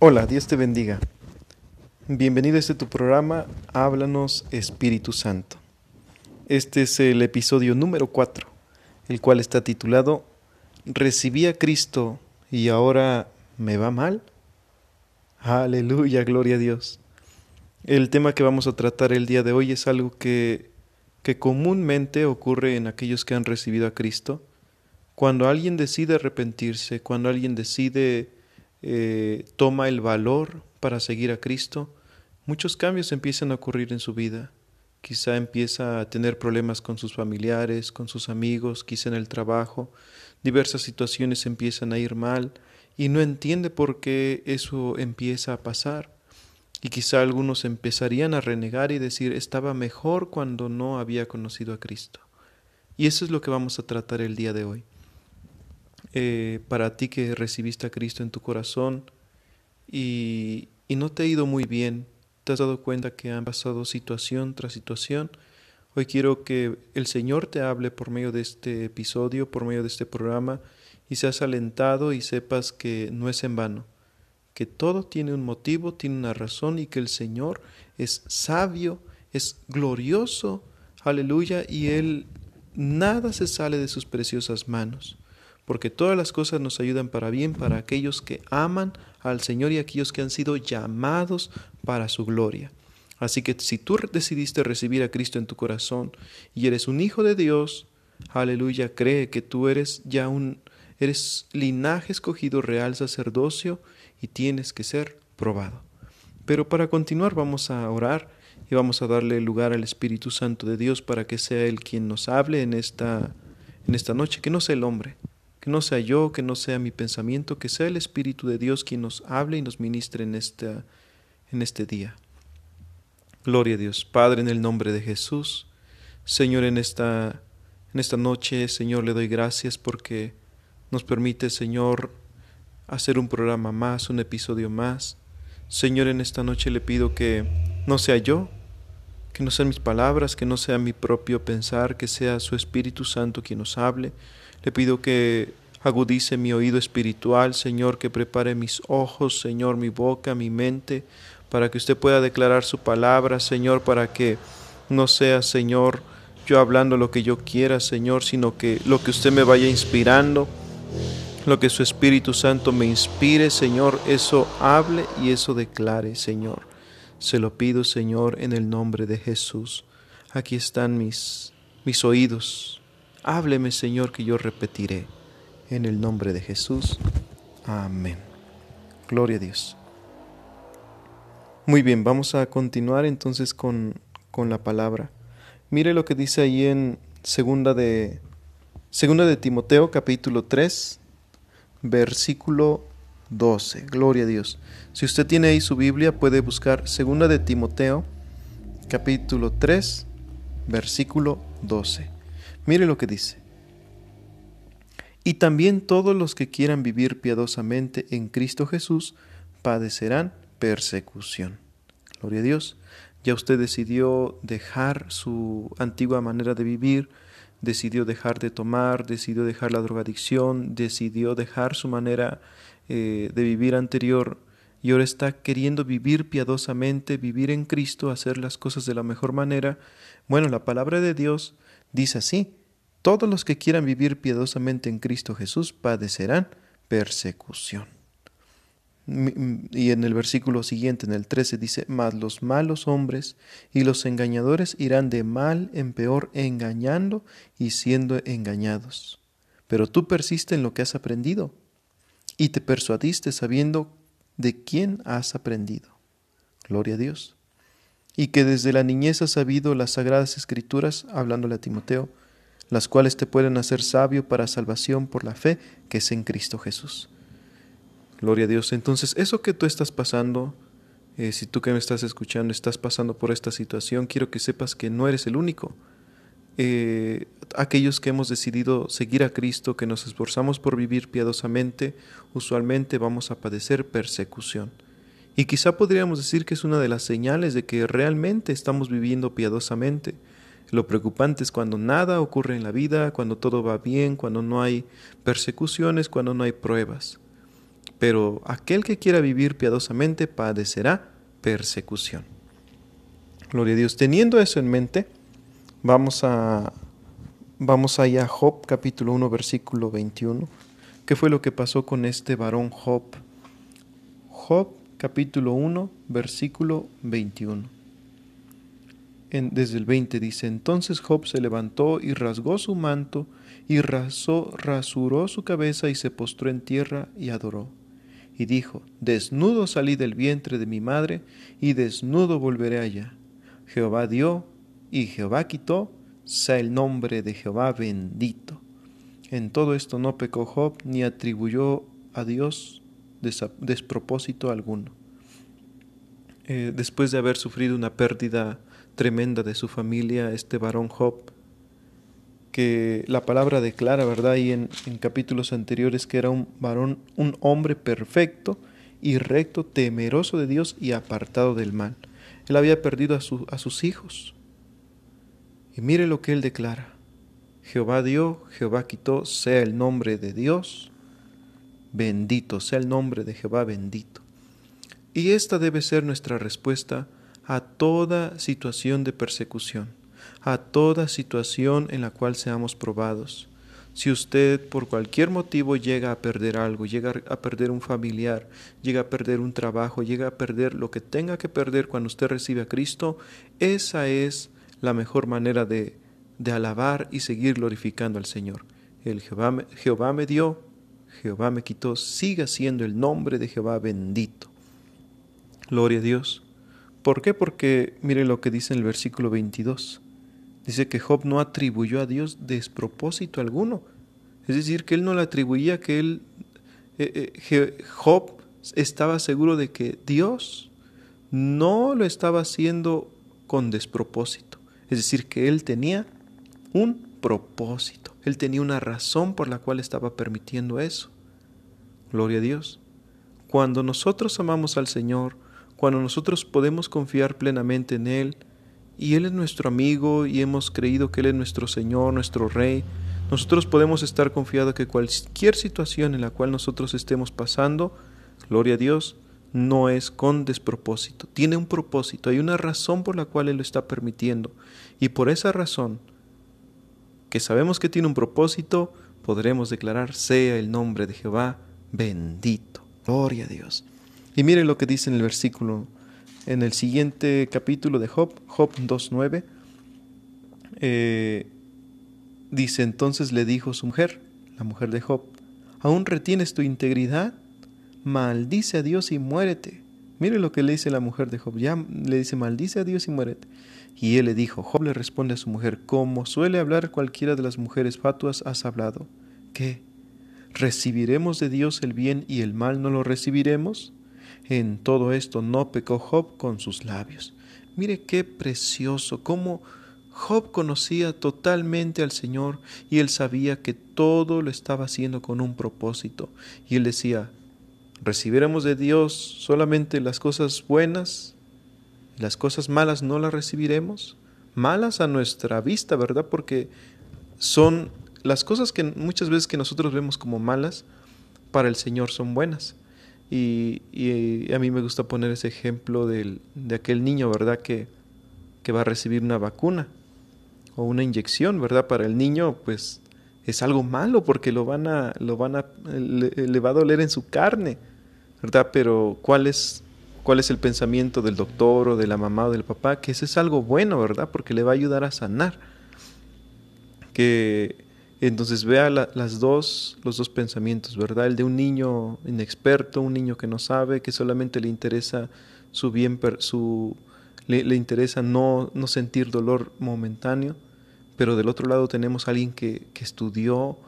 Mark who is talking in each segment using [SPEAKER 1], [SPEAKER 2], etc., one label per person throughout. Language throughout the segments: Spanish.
[SPEAKER 1] Hola, Dios te bendiga. Bienvenido a este tu programa, Háblanos Espíritu Santo. Este es el episodio número 4, el cual está titulado Recibí a Cristo y ahora me va mal. Aleluya, gloria a Dios. El tema que vamos a tratar el día de hoy es algo que, que comúnmente ocurre en aquellos que han recibido a Cristo. Cuando alguien decide arrepentirse, cuando alguien decide eh, toma el valor para seguir a Cristo, muchos cambios empiezan a ocurrir en su vida. Quizá empieza a tener problemas con sus familiares, con sus amigos, quizá en el trabajo. Diversas situaciones empiezan a ir mal y no entiende por qué eso empieza a pasar. Y quizá algunos empezarían a renegar y decir estaba mejor cuando no había conocido a Cristo. Y eso es lo que vamos a tratar el día de hoy. Eh, para ti que recibiste a Cristo en tu corazón y, y no te ha ido muy bien, te has dado cuenta que han pasado situación tras situación, hoy quiero que el Señor te hable por medio de este episodio, por medio de este programa, y seas alentado y sepas que no es en vano, que todo tiene un motivo, tiene una razón y que el Señor es sabio, es glorioso, aleluya, y Él nada se sale de sus preciosas manos porque todas las cosas nos ayudan para bien para aquellos que aman al Señor y aquellos que han sido llamados para su gloria. Así que si tú decidiste recibir a Cristo en tu corazón y eres un hijo de Dios, aleluya, cree que tú eres ya un eres linaje escogido real sacerdocio y tienes que ser probado. Pero para continuar vamos a orar y vamos a darle lugar al Espíritu Santo de Dios para que sea él quien nos hable en esta en esta noche, que no sea el hombre, que no sea yo, que no sea mi pensamiento, que sea el Espíritu de Dios quien nos hable y nos ministre en, en este día. Gloria a Dios. Padre, en el nombre de Jesús. Señor, en esta, en esta noche, Señor, le doy gracias porque nos permite, Señor, hacer un programa más, un episodio más. Señor, en esta noche le pido que no sea yo, que no sean mis palabras, que no sea mi propio pensar, que sea su Espíritu Santo quien nos hable. Le pido que agudice mi oído espiritual, Señor, que prepare mis ojos, Señor, mi boca, mi mente, para que usted pueda declarar su palabra, Señor, para que no sea, Señor, yo hablando lo que yo quiera, Señor, sino que lo que usted me vaya inspirando, lo que su Espíritu Santo me inspire, Señor, eso hable y eso declare, Señor. Se lo pido, Señor, en el nombre de Jesús. Aquí están mis, mis oídos. Hábleme, Señor, que yo repetiré. En el nombre de Jesús. Amén. Gloria a Dios. Muy bien, vamos a continuar entonces con, con la palabra. Mire lo que dice ahí en segunda de, segunda de Timoteo capítulo 3, versículo 12. Gloria a Dios. Si usted tiene ahí su Biblia, puede buscar segunda de Timoteo capítulo 3, versículo 12. Mire lo que dice. Y también todos los que quieran vivir piadosamente en Cristo Jesús padecerán persecución. Gloria a Dios. Ya usted decidió dejar su antigua manera de vivir, decidió dejar de tomar, decidió dejar la drogadicción, decidió dejar su manera eh, de vivir anterior y ahora está queriendo vivir piadosamente, vivir en Cristo, hacer las cosas de la mejor manera. Bueno, la palabra de Dios dice así, todos los que quieran vivir piadosamente en Cristo Jesús padecerán persecución. Y en el versículo siguiente, en el 13, dice, mas los malos hombres y los engañadores irán de mal en peor engañando y siendo engañados. Pero tú persiste en lo que has aprendido y te persuadiste sabiendo de quién has aprendido. Gloria a Dios. Y que desde la niñez has sabido las sagradas escrituras, hablándole a Timoteo, las cuales te pueden hacer sabio para salvación por la fe que es en Cristo Jesús. Gloria a Dios. Entonces, eso que tú estás pasando, eh, si tú que me estás escuchando estás pasando por esta situación, quiero que sepas que no eres el único. Eh, aquellos que hemos decidido seguir a Cristo, que nos esforzamos por vivir piadosamente, usualmente vamos a padecer persecución. Y quizá podríamos decir que es una de las señales de que realmente estamos viviendo piadosamente. Lo preocupante es cuando nada ocurre en la vida, cuando todo va bien, cuando no hay persecuciones, cuando no hay pruebas. pero aquel que quiera vivir piadosamente padecerá persecución. Gloria a Dios. Teniendo eso en mente, vamos a vamos allá a Job capítulo 1 versículo 21. ¿Qué fue lo que pasó con este varón Job? Job capítulo 1 versículo 21 desde el 20 dice, entonces Job se levantó y rasgó su manto y rasuró su cabeza y se postró en tierra y adoró. Y dijo, desnudo salí del vientre de mi madre y desnudo volveré allá. Jehová dio y Jehová quitó, sea el nombre de Jehová bendito. En todo esto no pecó Job ni atribuyó a Dios despropósito alguno. Eh, después de haber sufrido una pérdida tremenda de su familia, este varón Job, que la palabra declara, ¿verdad? Y en, capítulos anteriores que era un varón, un hombre perfecto y recto, temeroso de Dios y apartado del mal. Él había perdido a, a sus hijos. Y mire lo que él declara. Jehová dio, Jehová quitó, sea el nombre de Dios bendito, sea el nombre de Jehová bendito. Y esta debe ser nuestra respuesta a toda situación de persecución, a toda situación en la cual seamos probados. Si usted por cualquier motivo llega a perder algo, llega a perder un familiar, llega a perder un trabajo, llega a perder lo que tenga que perder cuando usted recibe a Cristo, esa es la mejor manera de, de alabar y seguir glorificando al Señor. El Jehová me, Jehová me dio, Jehová me quitó, siga siendo el nombre de Jehová bendito. Gloria a Dios. ¿Por qué? Porque mire lo que dice en el versículo 22. Dice que Job no atribuyó a Dios despropósito alguno. Es decir, que él no le atribuía que él, eh, eh, Job estaba seguro de que Dios no lo estaba haciendo con despropósito. Es decir, que él tenía un propósito. Él tenía una razón por la cual estaba permitiendo eso. Gloria a Dios. Cuando nosotros amamos al Señor, cuando nosotros podemos confiar plenamente en Él, y Él es nuestro amigo y hemos creído que Él es nuestro Señor, nuestro Rey, nosotros podemos estar confiados que cualquier situación en la cual nosotros estemos pasando, gloria a Dios, no es con despropósito, tiene un propósito, hay una razón por la cual Él lo está permitiendo. Y por esa razón, que sabemos que tiene un propósito, podremos declarar, sea el nombre de Jehová bendito. Gloria a Dios. Y mire lo que dice en el versículo, en el siguiente capítulo de Job, Job 2.9, eh, dice entonces le dijo su mujer, la mujer de Job, ¿aún retienes tu integridad? Maldice a Dios y muérete. Mire lo que le dice la mujer de Job, ya le dice, maldice a Dios y muérete. Y él le dijo, Job le responde a su mujer, como suele hablar cualquiera de las mujeres fatuas, has hablado. ¿Qué? ¿Recibiremos de Dios el bien y el mal no lo recibiremos? En todo esto no pecó Job con sus labios. Mire qué precioso, cómo Job conocía totalmente al Señor y él sabía que todo lo estaba haciendo con un propósito. Y él decía, ¿recibiremos de Dios solamente las cosas buenas? ¿Las cosas malas no las recibiremos? Malas a nuestra vista, ¿verdad? Porque son las cosas que muchas veces que nosotros vemos como malas, para el Señor son buenas. Y, a mí me gusta poner ese ejemplo del, de aquel niño, ¿verdad? Que, que va a recibir una vacuna o una inyección, ¿verdad? Para el niño, pues es algo malo porque lo van a, lo van a, le, va a doler en su carne, ¿verdad? Pero ¿cuál es, cuál es el pensamiento del doctor o de la mamá o del papá? Que eso es algo bueno, ¿verdad? Porque le va a ayudar a sanar. Que entonces vea las dos, los dos pensamientos, ¿verdad? El de un niño inexperto, un niño que no sabe, que solamente le interesa su bien, su, le, interesa no, no, sentir dolor momentáneo, pero del otro lado tenemos a alguien que, que estudió,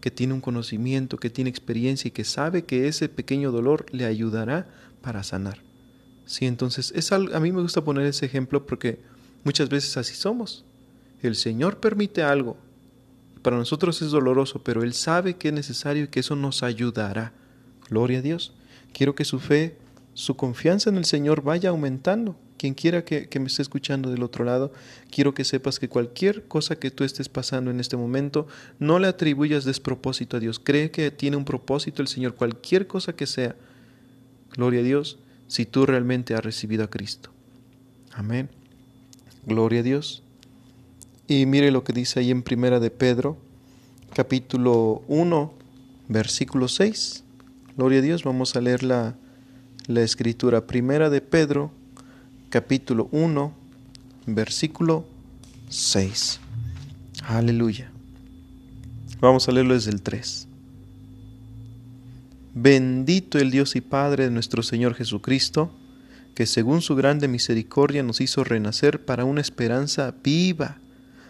[SPEAKER 1] que tiene un conocimiento, que tiene experiencia y que sabe que ese pequeño dolor le ayudará para sanar. Sí, entonces es a mí me gusta poner ese ejemplo porque muchas veces así somos. El Señor permite algo, para nosotros es doloroso, pero Él sabe que es necesario y que eso nos ayudará. Gloria a Dios. Quiero que su fe, su confianza en el Señor vaya aumentando. Quien quiera que, me esté escuchando del otro lado, quiero que sepas que cualquier cosa que tú estés pasando en este momento, no le atribuyas despropósito a Dios. Cree que tiene un propósito el Señor, cualquier cosa que sea Gloria a Dios si tú realmente has recibido a Cristo. Amén. Gloria a Dios. Y mire lo que dice ahí en Primera de Pedro, capítulo 1, versículo 6. Gloria a Dios, vamos a leer la, la escritura. Primera de Pedro, capítulo 1, versículo 6. Aleluya. Vamos a leerlo desde el 3. Bendito el Dios y Padre de nuestro Señor Jesucristo, que según su grande misericordia nos hizo renacer para una esperanza viva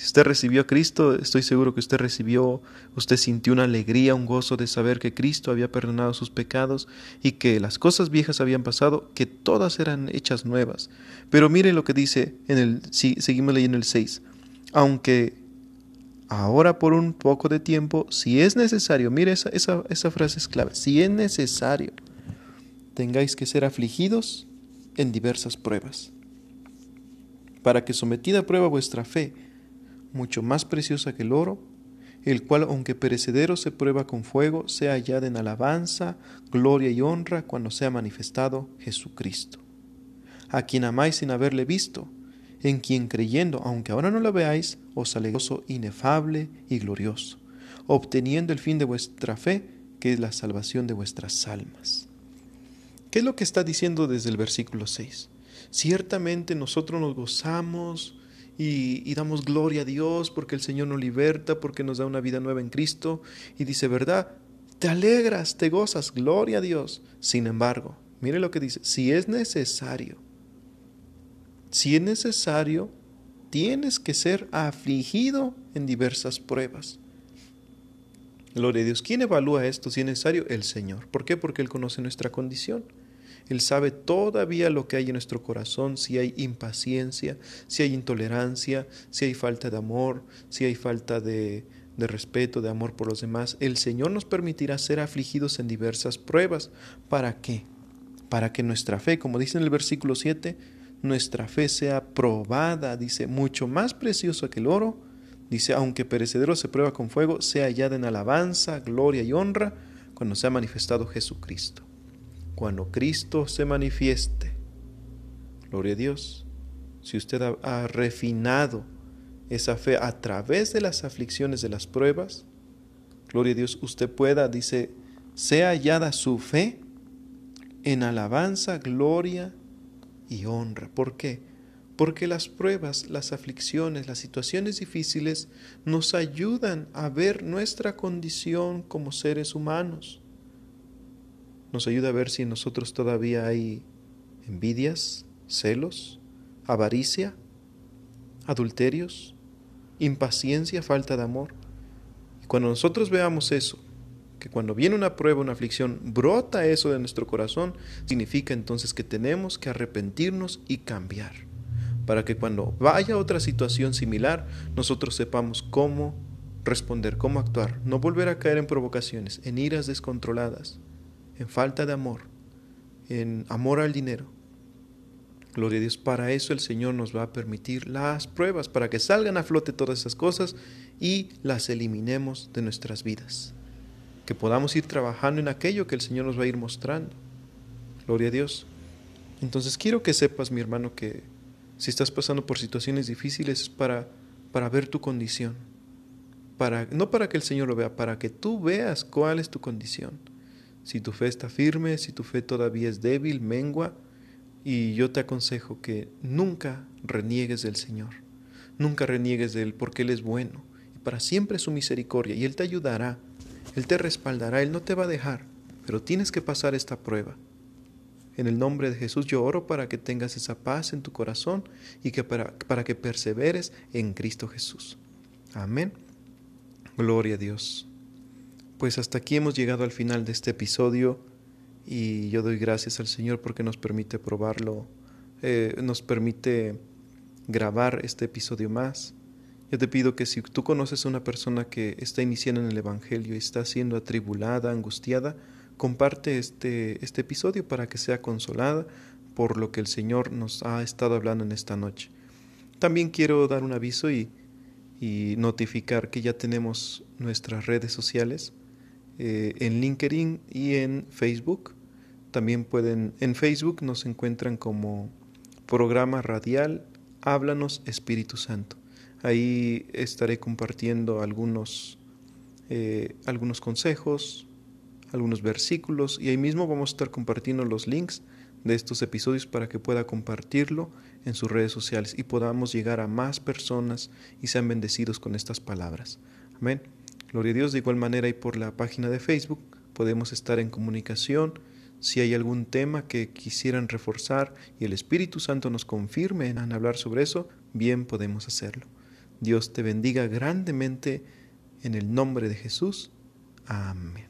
[SPEAKER 1] Si usted recibió a Cristo, estoy seguro que usted recibió, usted sintió una alegría, un gozo de saber que Cristo había perdonado sus pecados y que las cosas viejas habían pasado, que todas eran hechas nuevas. Pero mire lo que dice en el, si, seguimos leyendo el 6. Aunque ahora por un poco de tiempo, si es necesario, mire esa, esa, esa frase es clave, si es necesario, tengáis que ser afligidos en diversas pruebas, para que sometida a prueba vuestra fe, mucho más preciosa que el oro, el cual aunque perecedero se prueba con fuego, sea hallada en alabanza, gloria y honra cuando sea manifestado Jesucristo, a quien amáis sin haberle visto, en quien creyendo, aunque ahora no lo veáis, os alegoso inefable y glorioso, obteniendo el fin de vuestra fe, que es la salvación de vuestras almas. ¿Qué es lo que está diciendo desde el versículo 6? Ciertamente nosotros nos gozamos y, damos gloria a Dios porque el Señor nos liberta, porque nos da una vida nueva en Cristo. Y dice, ¿verdad? Te alegras, te gozas, gloria a Dios. Sin embargo, mire lo que dice, si es necesario, si es necesario, tienes que ser afligido en diversas pruebas. Gloria a Dios. ¿Quién evalúa esto si es necesario? El Señor. ¿Por qué? Porque Él conoce nuestra condición. Él sabe todavía lo que hay en nuestro corazón, si hay impaciencia, si hay intolerancia, si hay falta de amor, si hay falta de, respeto, de amor por los demás. El Señor nos permitirá ser afligidos en diversas pruebas. ¿Para qué? Para que nuestra fe, como dice en el versículo 7, nuestra fe sea probada, dice, mucho más preciosa que el oro. Dice, aunque perecedero se prueba con fuego, sea hallada en alabanza, gloria y honra cuando sea manifestado Jesucristo cuando Cristo se manifieste. Gloria a Dios. Si usted ha, refinado esa fe a través de las aflicciones de las pruebas, gloria a Dios, usted pueda, dice, sea hallada su fe en alabanza, gloria y honra. ¿Por qué? Porque las pruebas, las aflicciones, las situaciones difíciles nos ayudan a ver nuestra condición como seres humanos nos ayuda a ver si en nosotros todavía hay envidias, celos, avaricia, adulterios, impaciencia, falta de amor. Y cuando nosotros veamos eso, que cuando viene una prueba, una aflicción, brota eso de nuestro corazón, significa entonces que tenemos que arrepentirnos y cambiar, para que cuando vaya otra situación similar, nosotros sepamos cómo responder, cómo actuar, no volver a caer en provocaciones, en iras descontroladas, en falta de amor, en amor al dinero. Gloria a Dios, para eso el Señor nos va a permitir las pruebas, para que salgan a flote todas esas cosas y las eliminemos de nuestras vidas. Que podamos ir trabajando en aquello que el Señor nos va a ir mostrando. Gloria a Dios. Entonces quiero que sepas, mi hermano, que si estás pasando por situaciones difíciles es para, para ver tu condición. Para, no para que el Señor lo vea, para que tú veas cuál es tu condición si tu fe está firme, si tu fe todavía es débil, mengua, y yo te aconsejo que nunca reniegues del Señor, nunca reniegues de Él porque Él es bueno y para siempre su misericordia y Él te ayudará, Él te respaldará, Él no te va a dejar, pero tienes que pasar esta prueba. En el nombre de Jesús yo oro para que tengas esa paz en tu corazón y que para, para que perseveres en Cristo Jesús. Amén. Gloria a Dios pues hasta aquí hemos llegado al final de este episodio y yo doy gracias al Señor porque nos permite probarlo, eh, nos permite grabar este episodio más. Yo te pido que si tú conoces a una persona que está iniciando en el Evangelio y está siendo atribulada, angustiada, comparte este, este episodio para que sea consolada por lo que el Señor nos ha estado hablando en esta noche. También quiero dar un aviso y, y notificar que ya tenemos nuestras redes sociales eh, en LinkedIn y en Facebook. También pueden, en Facebook nos encuentran como programa radial Háblanos Espíritu Santo. Ahí estaré compartiendo algunos, eh, algunos consejos, algunos versículos y ahí mismo vamos a estar compartiendo los links de estos episodios para que pueda compartirlo en sus redes sociales y podamos llegar a más personas y sean bendecidos con estas palabras. Amén. Gloria a Dios. De igual manera y por la página de Facebook podemos estar en comunicación. Si hay algún tema que quisieran reforzar y el Espíritu Santo nos confirme en hablar sobre eso, bien podemos hacerlo. Dios te bendiga grandemente en el nombre de Jesús. Amén.